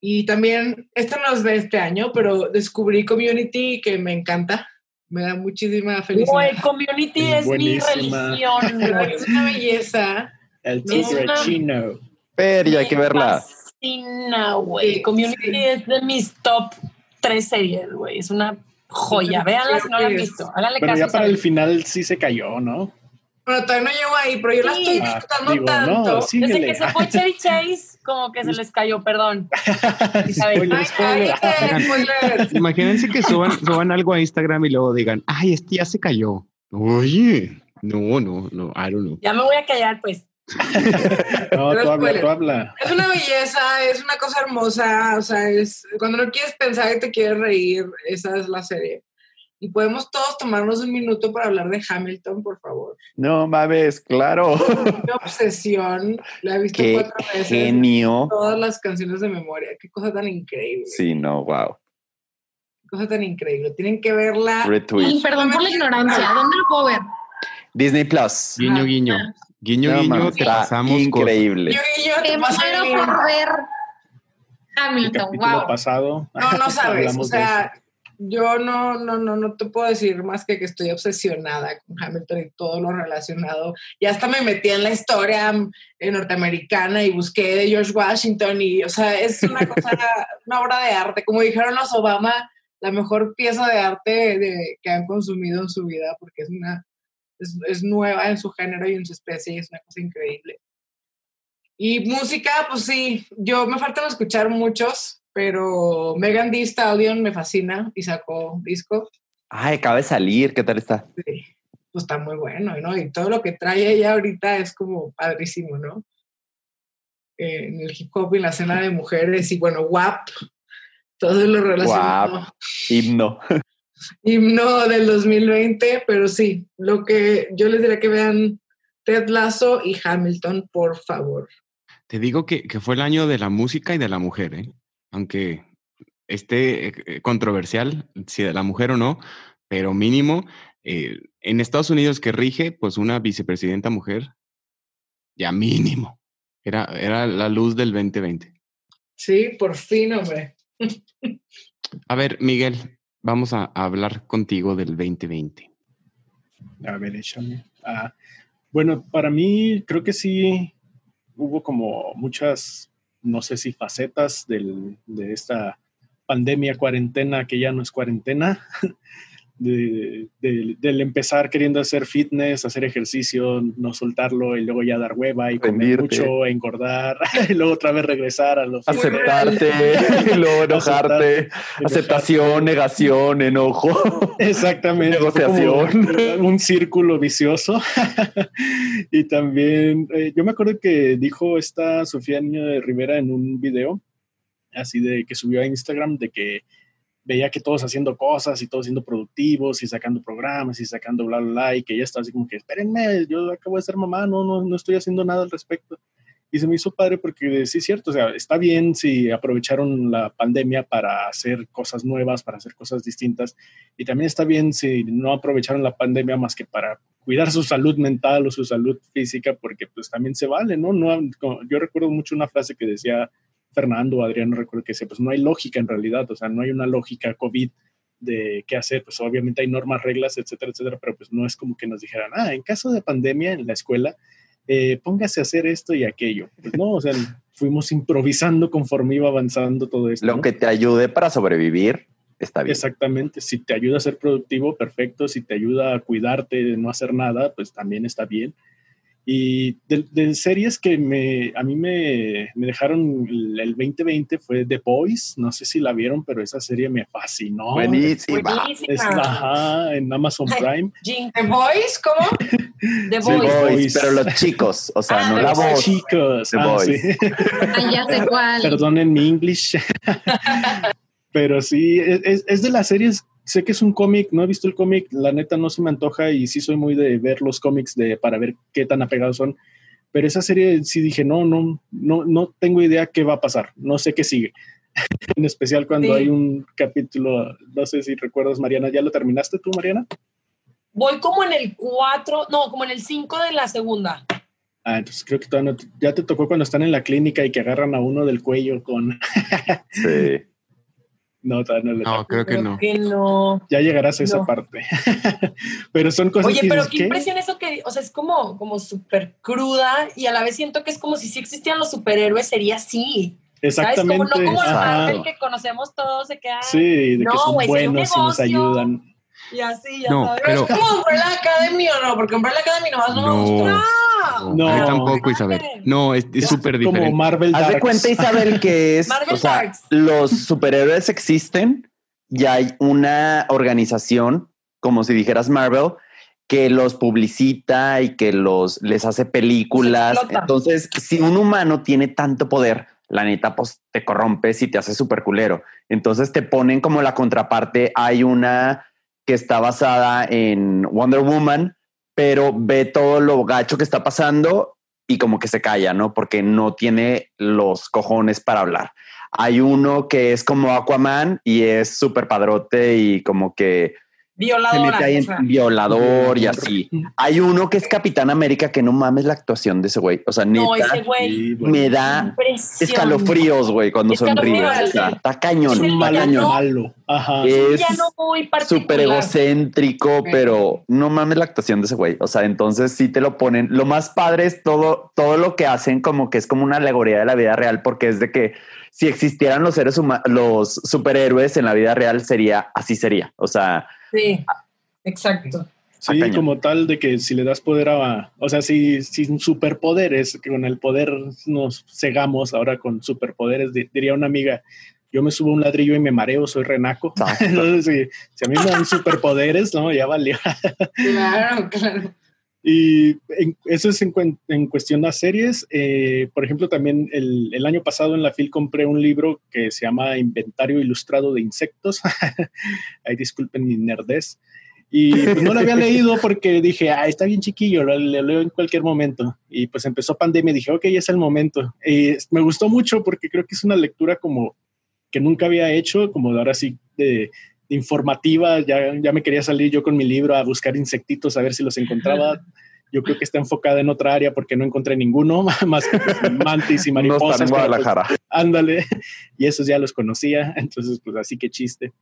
Y también, esta no es de este año, pero descubrí Community que me encanta. Me da muchísima felicidad. Güey, Community es, es mi religión. es una belleza. El tigre una... chino. Pero ya hay que verla. Fascina, güey. Community sí. es de mis top tres series, güey. Es una joya. Véanla si no la han visto. Háganle pero caso. ya para el final sí se cayó, ¿no? Bueno, todavía no llego ahí, pero yo sí. la estoy disfrutando ah, tanto. No, Desde que se fue Chevy Chase, como que se les cayó, perdón. spoiler, spoiler. Ay, Imagínense que suban, suban algo a Instagram y luego digan, ay, este ya se cayó. Oye, no, no, no, I don't know. Ya me voy a callar, pues. no, tú habla, tú habla. Es una belleza, es una cosa hermosa, o sea, es cuando no quieres pensar y te quieres reír, esa es la serie. Y podemos todos tomarnos un minuto para hablar de Hamilton, por favor. No mames, claro. Qué obsesión. La he visto Qué cuatro veces. Genio. Todas las canciones de memoria. Qué cosa tan increíble. Sí, no, wow. Qué cosa tan increíble. Tienen que verla. Retweet. Y perdón por la ignorancia. ¿Dónde lo puedo ver? Disney Plus. Guiño, guiño. Guiño, no, guiño, te pasamos increíble. Guiño, guiño, te, te muero por ver Hamilton. Wow. pasado. No, no sabes. o sea, yo no, no, no, no te puedo decir más que que estoy obsesionada con Hamilton y todo lo relacionado. Y hasta me metí en la historia norteamericana y busqué de George Washington y, o sea, es una cosa, una obra de arte. Como dijeron los Obama, la mejor pieza de arte de, que han consumido en su vida porque es una, es, es nueva en su género y en su especie y es una cosa increíble. Y música, pues sí, yo me faltan escuchar muchos, pero Megan Thee Stallion me fascina y sacó disco. Ay, acaba de salir, ¿qué tal está? Sí, pues está muy bueno, ¿no? Y todo lo que trae ella ahorita es como padrísimo, ¿no? Eh, en el hip hop y en la escena de mujeres y bueno, WAP, todo lo relacionado. WAP, himno. himno del 2020, pero sí, lo que yo les diría que vean Ted Lasso y Hamilton, por favor. Te digo que, que fue el año de la música y de la mujer, ¿eh? Aunque esté controversial si de la mujer o no, pero mínimo, eh, en Estados Unidos que rige, pues una vicepresidenta mujer, ya mínimo. Era, era la luz del 2020. Sí, por fin, hombre. A ver, Miguel, vamos a, a hablar contigo del 2020. A ver, échame. Ah, bueno, para mí creo que sí hubo como muchas no sé si facetas del, de esta pandemia, cuarentena, que ya no es cuarentena, de, de- del empezar queriendo hacer fitness, hacer ejercicio, no soltarlo y luego ya dar hueva y comer mucho, engordar y luego otra vez regresar a los Aceptarte, y luego enojarte, aceptación, negación, enojo. Exactamente. Negociación. Un círculo vicioso. y también, eh, yo me acuerdo que dijo esta Sofía Niño de Rivera en un video, así de que subió a Instagram, de que veía que todos haciendo cosas y todos siendo productivos y sacando programas y sacando bla, bla, bla, y que ella estaba así como que, espérenme, yo acabo de ser mamá, no, no, no estoy haciendo nada al respecto. Y se me hizo padre porque sí es cierto, o sea, está bien si aprovecharon la pandemia para hacer cosas nuevas, para hacer cosas distintas, y también está bien si no aprovecharon la pandemia más que para cuidar su salud mental o su salud física, porque pues también se vale, ¿no? no yo recuerdo mucho una frase que decía Fernando o Adrián, no recuerdo que decía, pues no hay lógica en realidad, o sea, no hay una lógica COVID de qué hacer, pues obviamente hay normas, reglas, etcétera, etcétera, pero pues no es como que nos dijeran, ah, en caso de pandemia en la escuela, eh, póngase a hacer esto y aquello. Pues no, o sea, fuimos improvisando conforme iba avanzando todo esto. Lo ¿no? que te ayude para sobrevivir está bien. Exactamente, si te ayuda a ser productivo, perfecto, si te ayuda a cuidarte de no hacer nada, pues también está bien. Y de, de series que me, a mí me, me dejaron el, el 2020 fue The Boys, no sé si la vieron, pero esa serie me fascinó. Buenísima. Buenísima. Es, ajá, en Amazon. Prime. ¿The Boys? ¿Cómo? The Sí, Boys. Boys, Boys. pero los chicos, o sea, Ah, no The la voz. Chicos, The ah, Boys. sí. Ay, ya sé cuál. Perdonen mi English. Pero sí, es- es de las series. Sé que es un cómic, no he visto el cómic, la neta no se me antoja y sí soy muy de ver los cómics de, para ver qué tan apegados son. Pero esa serie sí dije, no, no, no, no tengo idea qué va a pasar, no sé qué sigue. en especial cuando Sí. hay un capítulo, no sé si recuerdas, Mariana, ¿ya lo terminaste tú, Mariana? Voy como en el 4, no, como en el 5 de la segunda. Ah, entonces creo que todavía no ya te tocó cuando están en la clínica y que agarran a uno del cuello con... Sí. No, todavía no le No, creo que Creo no. que no. Ya llegarás a esa No. parte. pero son cosas Oye, que pero dices, qué ¿qué? impresión eso que, o sea, es como, como súper cruda y a la vez siento que es como si sí existieran los superhéroes, sería así. ¿Sabes? Como, Exactamente. no como el. Marvel que conocemos todos de que ay, Sí, de No, que son güey, sería un buenos y nos negocio. ayudan. y así, ya No, sabes. Pero Pero- es como Umbrella Academy o no, porque Umbrella Academy nomás no, me No. gustó. Ah, No. tampoco, Isabel. No, es súper Como diferente. Marvel Haz de cuenta, Isabel, que es, Marvel o sea, los superhéroes existen y hay una organización, como si dijeras Marvel, que los publicita y que los les hace películas. Entonces, si un humano tiene tanto poder, la neta, pues te corrompes y te hace súper culero. Entonces te ponen como la contraparte. Hay una que está basada en Wonder Woman, pero ve todo lo gacho que está pasando y como que se calla, ¿no? Porque no tiene los cojones para hablar. Hay uno que es como Aquaman y es súper padrote y como que se Violadora. mete ahí en o sea. violador y así. Hay uno que es Capitán América que no mames la actuación de ese güey. O sea, No, neta, ese güey. Me da escalofríos, güey, cuando sonríe. O sea, está cañón, Es malo cañón. malo. Ajá. Es no súper egocéntrico, pero no mames la actuación de ese güey. O sea, entonces sí te lo ponen. Lo más padre es todo, todo lo que hacen como que es como una alegoría de la vida real, porque es de que si existieran los seres humanos, los superhéroes en la vida real sería así sería. O sea, Sí, exacto. Sí, Ah, como tal de que si le das poder a... O sea, si, si un superpoderes, que con el poder nos cegamos, ahora con superpoderes, di- diría una amiga, yo me subo a un ladrillo y me mareo, soy renaco. Entonces, si, si a mí me dan superpoderes, no, ya valió. Claro, claro. Y en- eso es en, en cuestión de series. Eh, por ejemplo, también el, el año pasado en la FIL compré un libro que se llama Inventario Ilustrado de Insectos. Ahí disculpen mi nerdez. Y pues no lo había leído porque dije, ah, está bien chiquillo, lo, lo leo en cualquier momento. Y pues empezó pandemia y dije, ok, es el momento. Y me gustó mucho porque creo que es una lectura como que nunca había hecho, como de ahora sí de informativa. Ya, ya me quería salir yo con mi libro a buscar insectitos, a ver si los encontraba. Yo creo que está enfocada en otra área porque no encontré ninguno, más que pues, mantis y no está mariposas. en pero, pues, Guadalajara. ándale, y esos ya los conocía, entonces pues así que chiste.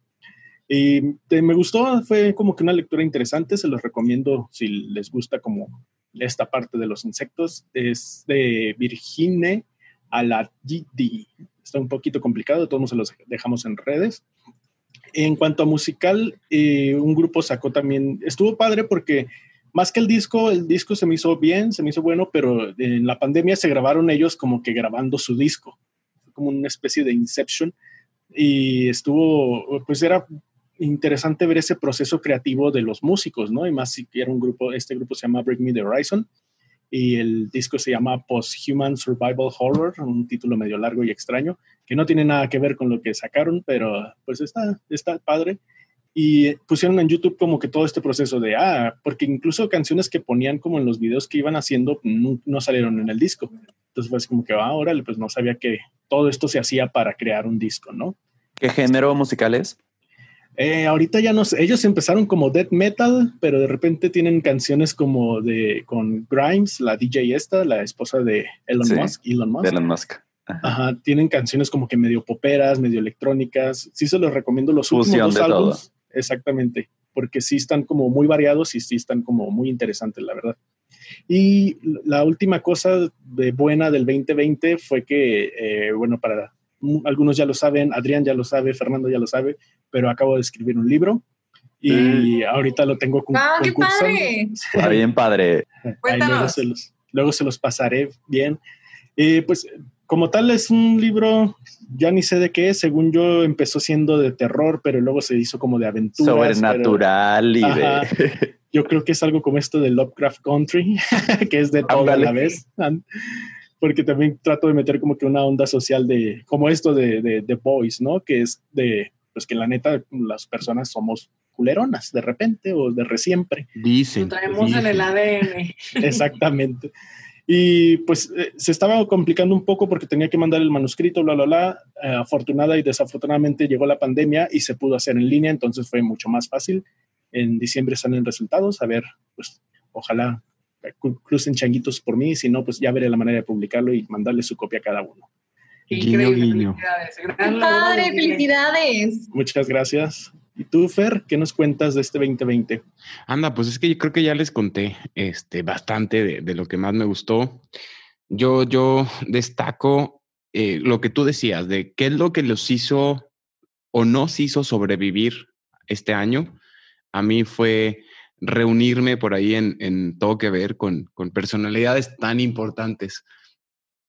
Y te- me gustó, fue como que una lectura interesante, se los recomiendo si les gusta como esta parte de los insectos. Es de Virginie Aladidi. Está un poquito complicado, todos se los dejamos en redes. En cuanto a musical, eh, un grupo sacó también, estuvo padre porque más que el disco, el disco se me hizo bien, se me hizo bueno, pero en la pandemia se grabaron ellos como que grabando su disco, como una especie de Inception. Y estuvo, pues era interesante ver ese proceso creativo de los músicos, ¿no? Y más si era un grupo, este grupo se llama Break Me the Horizon y el disco se llama Post-Human Survival Horror, un título medio largo y extraño, que no tiene nada que ver con lo que sacaron, pero pues está, está padre. Y pusieron en YouTube como que todo este proceso de, ah, porque incluso canciones que ponían como en los videos que iban haciendo no, salieron en el disco. Entonces fue como que, ah, órale, pues no sabía que todo esto se hacía para crear un disco, ¿no? ¿Qué género musical es? Eh, ahorita ya no sé, ellos empezaron como death metal, pero de repente tienen canciones como de con Grimes, la DJ esta, la esposa de Elon Musk, Elon Musk. Elon Musk. Ajá. tienen canciones como que medio poperas, medio electrónicas. Sí se los recomiendo los últimos dos álbumes. Exactamente, porque sí están como muy variados y sí están como muy interesantes, la verdad. Y la última cosa de buena del 2020 fue que, eh, bueno, para algunos ya lo saben, Adrián ya lo sabe, Fernando ya lo sabe, pero acabo de escribir un libro y mm. ahorita lo tengo con, ¡Ah, qué padre! Está bien padre. Luego se, los, luego se, los, pasaré bien. y pues como tal es un libro, ya ni sé de qué es, según yo empezó siendo de terror, pero luego se hizo como de aventura. Sobrenatural y de... Yo creo que es algo como esto de Lovecraft Country, que es de todo a la vez porque también trato de meter como que una onda social de, como esto de, de, de Boys, ¿no? Que es de, pues que la neta, las personas somos culeronas de repente o de resiempre. Dicen. Lo traemos en el ADN. Exactamente. Y pues eh, se estaba complicando un poco porque tenía que mandar el manuscrito, bla, bla, bla. Eh, afortunada y desafortunadamente llegó la pandemia y se pudo hacer en línea, entonces fue mucho más fácil. En diciembre salen resultados, a ver, pues ojalá crucen changuitos por mí, si no, pues ya veré la manera de publicarlo y mandarle su copia a cada uno. Increíble, felicidades. padre, felicidades. Muchas gracias. ¿Y tú, Fer, qué nos cuentas de este 2020? Anda, pues es que yo creo que ya les conté este, bastante de, lo que más me gustó. Yo, yo destaco eh, lo que tú decías, de qué es lo que los hizo o nos hizo sobrevivir este año. A mí fue reunirme por ahí en, todo que ver con, personalidades tan importantes,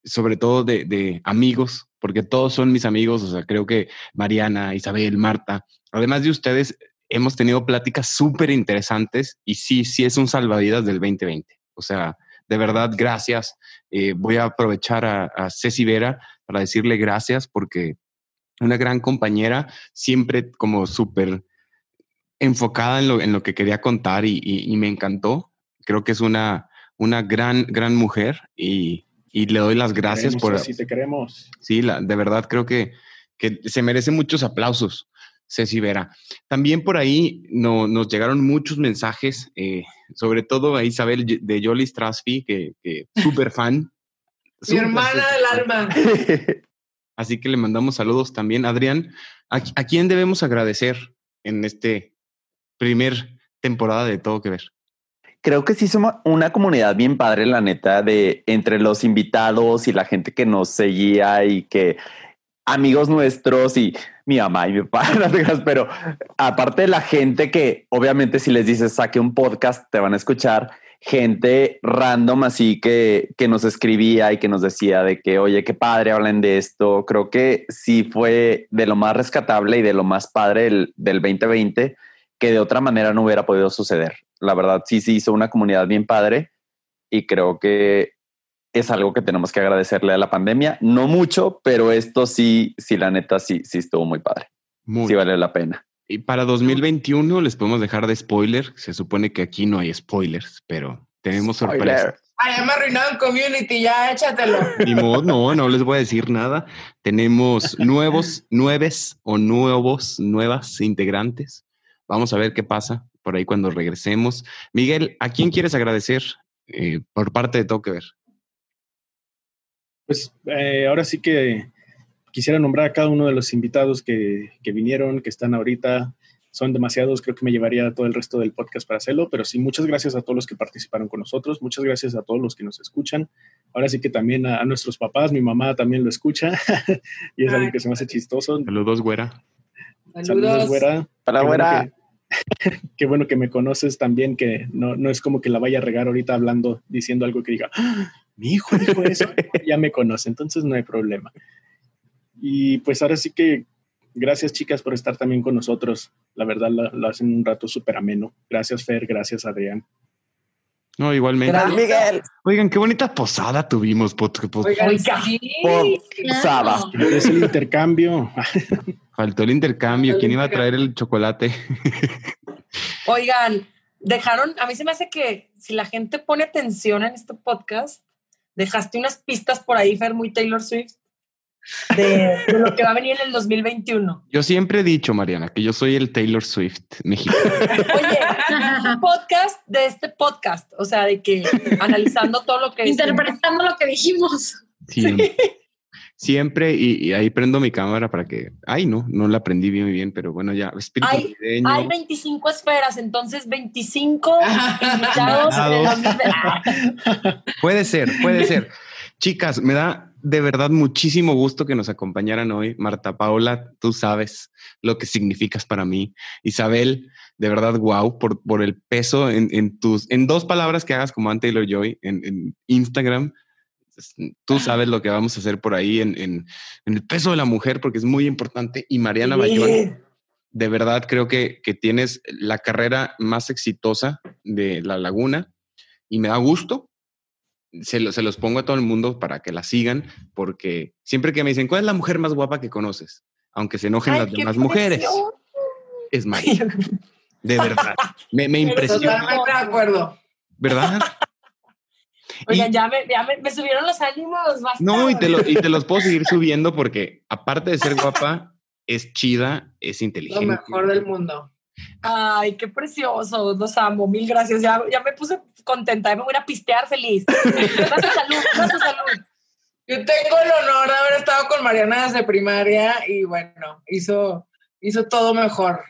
sobre todo de, amigos, porque todos son mis amigos, o sea, creo que Mariana, Isabel, Marta, además de ustedes, hemos tenido pláticas súper interesantes y sí, sí es un salvavidas del 2020. O sea, de verdad, gracias. Eh, voy a aprovechar a, a Ceci Vera para decirle gracias porque una gran compañera, siempre como súper enfocada en lo, en lo que quería contar y, me encantó. Creo que es una, una gran, gran mujer y, le doy las gracias por... Si te queremos. Sí, la, de verdad creo que, que se merece muchos aplausos. Ceci Vera. También por ahí no, nos llegaron muchos mensajes, eh, sobre todo a Isabel de Jolie Strasfi, que, que súper fan. Mi hermana del alma. Así que le mandamos saludos también. Adrián, ¿a, ¿a, quién debemos agradecer en este primer temporada de Todo que Ver. Creo que sí somos una comunidad bien padre, la neta, de entre los invitados y la gente que nos seguía y que amigos nuestros y mi mamá y mi papá, pero aparte de la gente que obviamente si les dices saque un podcast te van a escuchar, gente random así que, que nos escribía y que nos decía de que, oye, qué padre hablan de esto. Creo que sí fue de lo más rescatable y de lo más padre del, del 2020 que de otra manera no hubiera podido suceder. La verdad, sí se hizo una comunidad bien padre y creo que es algo que tenemos que agradecerle a la pandemia. No mucho, pero esto sí, sí, la neta, sí, sí estuvo muy padre. Muy. Sí vale la pena. Y para 2021 les podemos dejar de spoiler. Se supone que aquí no hay spoilers, pero tenemos sorpresas. Ay, ya me arruinaron community, ya échatelo. Ni modo, no, no les voy a decir nada. Tenemos nuevos, nueves o nuevos, nuevas integrantes. Vamos a ver qué pasa por ahí cuando regresemos. Miguel, ¿a quién quieres agradecer eh, por parte de Todo Ver? Pues eh, ahora sí que quisiera nombrar a cada uno de los invitados que, que, vinieron, que están ahorita. Son demasiados, creo que me llevaría todo el resto del podcast para hacerlo, pero sí, muchas gracias a todos los que participaron con nosotros, muchas gracias a todos los que nos escuchan. Ahora sí que también a, nuestros papás, mi mamá también lo escucha y es algo que se me hace chistoso. Saludos, güera. Saludos, güera. Hola, Qué bueno güera. Qué bueno que me conoces también, que no, no es como que la vaya a regar ahorita hablando, diciendo algo que diga, "Ah, mi hijo dijo eso, ya me conoce, entonces no hay problema. Y pues ahora sí que gracias chicas por estar también con nosotros. La verdad la hacen un rato súper ameno. Gracias Fer, gracias Adrián. No, igualmente. Gran Miguel. Oigan, qué bonita posada tuvimos. Oigan, Oiga. sí. Posada. Es el intercambio. Faltó el intercambio. ¿Quién iba a traer el chocolate? Oigan, dejaron, a mí se me hace que si la gente pone atención en este podcast, dejaste unas pistas por ahí, Fer, muy Taylor Swift, de, de lo que va a venir en el 2021. Yo siempre he dicho, Mariana, que yo soy el Taylor Swift mexicano. Oye, un podcast de este podcast, o sea, de que analizando todo lo que. Interpretando lo que dijimos. Siempre. Siempre, y, y ahí prendo mi cámara para que. Ay, no, no la prendí bien, bien, pero bueno, ya. Espíritu Hay- navideño. Hay 25 esferas, entonces 25 invitados en el 2020. Puede ser, puede ser. Chicas, me da de verdad muchísimo gusto que nos acompañaran hoy. Marta Paula, tú sabes lo que significas para mí. Isabel, de verdad, wow, por, por el peso en, en tus, en dos palabras que hagas como Ann Taylor Joy en, en Instagram. Tú sabes lo que vamos a hacer por ahí en, en- en el peso de la mujer, porque es muy importante. Y Mariana Bayón, de verdad creo que, que tienes la carrera más exitosa de La Laguna y me da gusto. Se, lo- se los pongo a todo el mundo para que la sigan, porque siempre que me dicen, ¿cuál es la mujer más guapa que conoces? Aunque se enojen Ay, las demás mujeres, es María. De verdad. Me, me impresiona, Totalmente de acuerdo. ¿verdad? Oigan, Y- ya, me, ya me, me subieron los ánimos. basta. No, y te, lo- y te los puedo seguir subiendo porque aparte de ser guapa, es chida, es Lo inteligente. mejor del mundo. Ay, qué precioso, los amo, mil gracias. Ya, ya me puse contenta, me voy a pistear feliz. Salud, salud. Yo tengo el honor de haber estado con Mariana desde primaria y bueno, hizo, hizo todo mejor.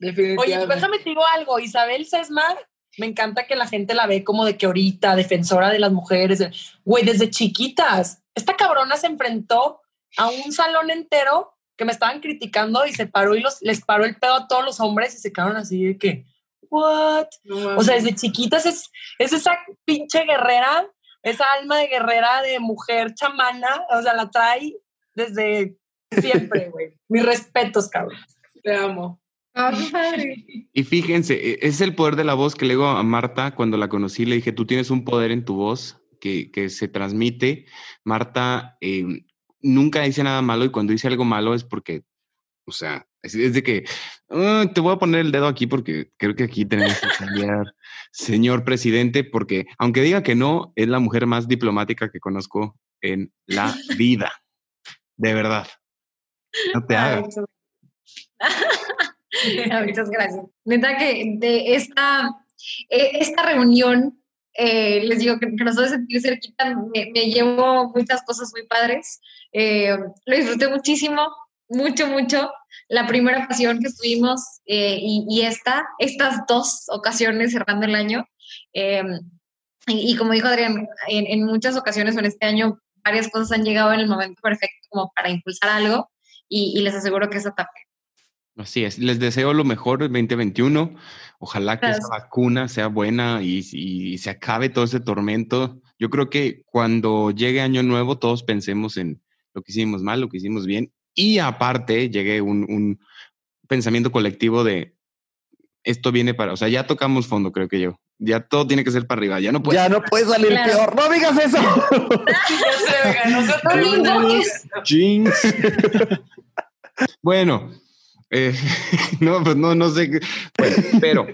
Oye, Definitivamente. déjame te digo algo, Isabel Sesmar, me encanta que la gente la ve como de que ahorita, defensora de las mujeres, güey, desde chiquitas. Esta cabrona se enfrentó a un salón entero que me estaban criticando y se paró y los, les paró el pedo a todos los hombres y se quedaron así de que, what? No. O sea, desde chiquitas es, es esa pinche guerrera, esa alma de guerrera de mujer chamana, o sea, la trae desde siempre, güey. Mis respetos, cabrón. te amo. Ah. Y fíjense, e- es el poder de la voz que le digo a Marta cuando la conocí. Le dije, tú tienes un poder en tu voz que, que se transmite. Marta eh, nunca dice nada malo y cuando dice algo malo es porque, o sea, es, de que "Ah, te voy a poner el dedo aquí porque creo que aquí tenemos que cambiar, señor presidente, porque aunque diga que no, es la mujer más diplomática que conozco en la vida. De verdad. No te hagas. Muchas gracias. Neta que de esta, eh, esta reunión, eh, les digo que, que nos hace sentir cerquita, me, me llevo muchas cosas muy padres. Eh, lo disfruté muchísimo, mucho, mucho. La primera ocasión que estuvimos eh, y, y esta, estas dos ocasiones cerrando el año. Eh, y, y como dijo Adrián, en, en muchas ocasiones en este año varias cosas han llegado en el momento perfecto como para impulsar algo y, y les aseguro que esa etapa Así es, les deseo lo mejor el 2021. Ojalá que Gracias. esa vacuna sea buena y, y se acabe todo ese tormento. Yo creo que cuando llegue Año Nuevo todos pensemos en lo que hicimos mal, lo que hicimos bien y aparte llegue un, un pensamiento colectivo de esto viene para, o sea, ya tocamos fondo, creo que yo. Ya todo tiene que ser para arriba, ya no puede. Ya no puede salir Claro. peor. No digas eso. Jinx. Bueno, eh, no, pues no, no sé. bueno, pero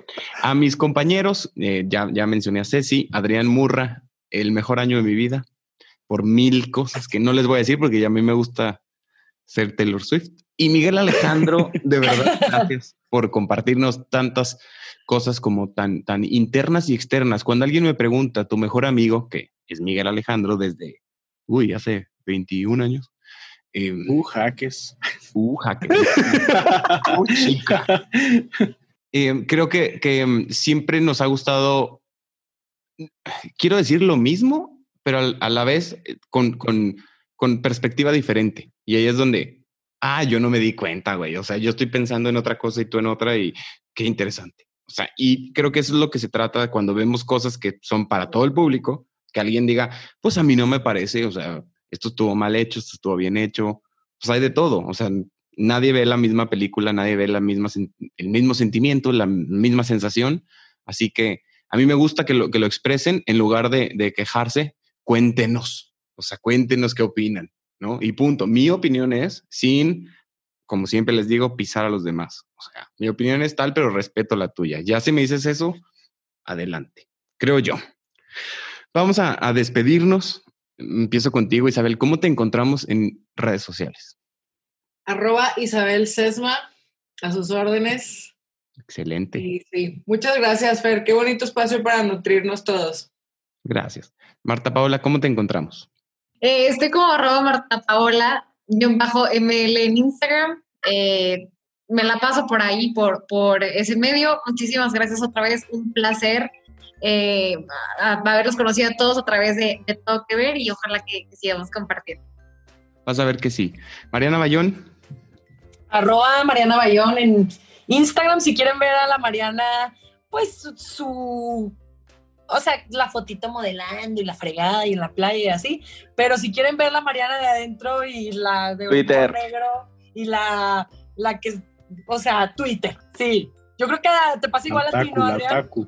a mis compañeros, eh, ya, ya mencioné a Ceci, Adrián Murra, el mejor año de mi vida, por mil cosas que no les voy a decir porque ya a mí me gusta ser Taylor Swift. Y Miguel Alejandro, de verdad, gracias por compartirnos tantas cosas como tan, tan internas y externas. Cuando alguien me pregunta, tu mejor amigo, que es Miguel Alejandro desde, uy, hace 21 años, eh, Uh, jaques. Uh, jaque. Uh, chica. Eh, creo que, que, mm, siempre nos ha gustado, quiero decir lo mismo, pero a la vez eh, con, con, con perspectiva diferente. Y ahí es donde ah, yo no me di cuenta, güey. O sea, yo estoy pensando en otra cosa y tú en otra y qué interesante. O sea, y creo que eso es lo que se trata cuando vemos cosas que son para todo el público, que alguien diga, pues a mí no me parece, o sea, esto estuvo mal hecho, esto estuvo bien hecho, pues hay de todo, o sea, nadie ve la misma película, nadie ve la misma, el mismo sentimiento, la misma sensación, así que a mí me gusta que lo, que lo expresen en lugar de, de quejarse, cuéntenos, o sea, cuéntenos qué opinan, ¿no? Y punto. Mi opinión es, sin, como siempre les digo, pisar a los demás. O sea, mi opinión es tal, pero respeto la tuya. Ya si me dices eso, adelante, creo yo. Vamos a, a despedirnos. Empiezo contigo, Isabel. ¿Cómo te encontramos en redes sociales? Arroba Isabel Sesma, a sus órdenes. Excelente. Sí, sí. Muchas gracias, Fer. Qué bonito espacio para nutrirnos todos. Gracias. Marta Paola, ¿cómo te encontramos? Eh, estoy como arroba Marta Paola, yo bajo ML en Instagram. Eh, me la paso por ahí, por, por ese medio. Muchísimas gracias otra vez. Un placer eh, haberlos conocido a todos a través de, de, Todo Que Ver y ojalá que, que, sigamos compartiendo. Vas a ver que sí. Mariana Bayón. Arroba Mariana Bayón en Instagram. Si quieren ver a la Mariana, pues su o sea, la fotito modelando y la fregada y en la playa y así, pero si quieren ver la Mariana de adentro y la de Twitter negro y la, la que, o sea, Twitter, sí. Yo creo que te pasa igual otaku, a ti, ¿no, Adrián? La otaku.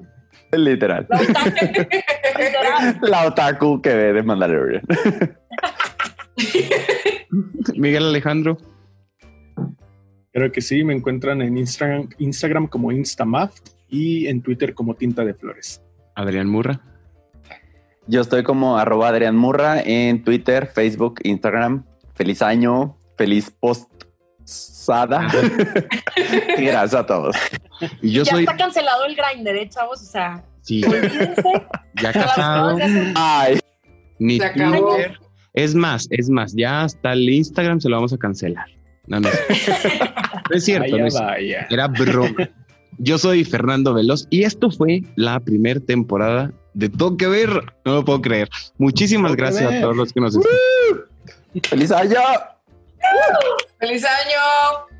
Literal. La otaku. Literal. La otaku que ve de Mandalorian. Miguel Alejandro. Creo que sí, me encuentran en Instagram, Instagram como Instamath y en Twitter como Tinta de Flores. Adrián Murra. Yo estoy como arroba Adrián Murra en Twitter, Facebook, Instagram. Feliz año, feliz postada. y gracias a todos. Y yo ya soy. está cancelado el grinder, ¿eh, chavos? O sea, Sí, olvídense. ya casado. Ay, Ni Se acabó. Twitter. Es más, es más, ya hasta el Instagram se lo vamos a cancelar. No, no. No es cierto. no es- vaya. Era broma. Yo soy Fernando Veloz y esto fue la primera temporada de Todo que Ver. No lo puedo creer. Muchísimas gracias a todos los que nos escuchan. feliz año. ¡Feliz año!